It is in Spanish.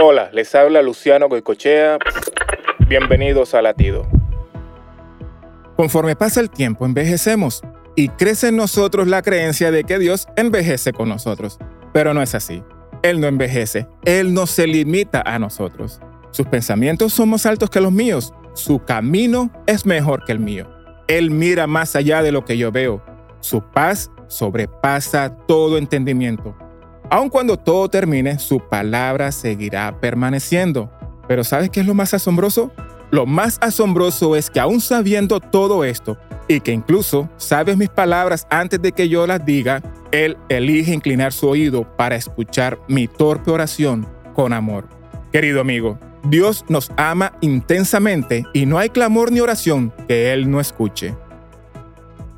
Hola, les habla Luciano Goicochea. Bienvenidos a Latido. Conforme pasa el tiempo, envejecemos y crece en nosotros la creencia de que Dios envejece con nosotros. Pero no es así. Él no envejece, Él no se limita a nosotros. Sus pensamientos son más altos que los míos, su camino es mejor que el mío. Él mira más allá de lo que yo veo. Su paz sobrepasa todo entendimiento. Aun cuando todo termine, su palabra seguirá permaneciendo. Pero ¿sabes qué es lo más asombroso? Lo más asombroso es que aún sabiendo todo esto, y que incluso sabes mis palabras antes de que yo las diga, Él elige inclinar su oído para escuchar mi torpe oración con amor. Querido amigo, Dios nos ama intensamente y no hay clamor ni oración que Él no escuche.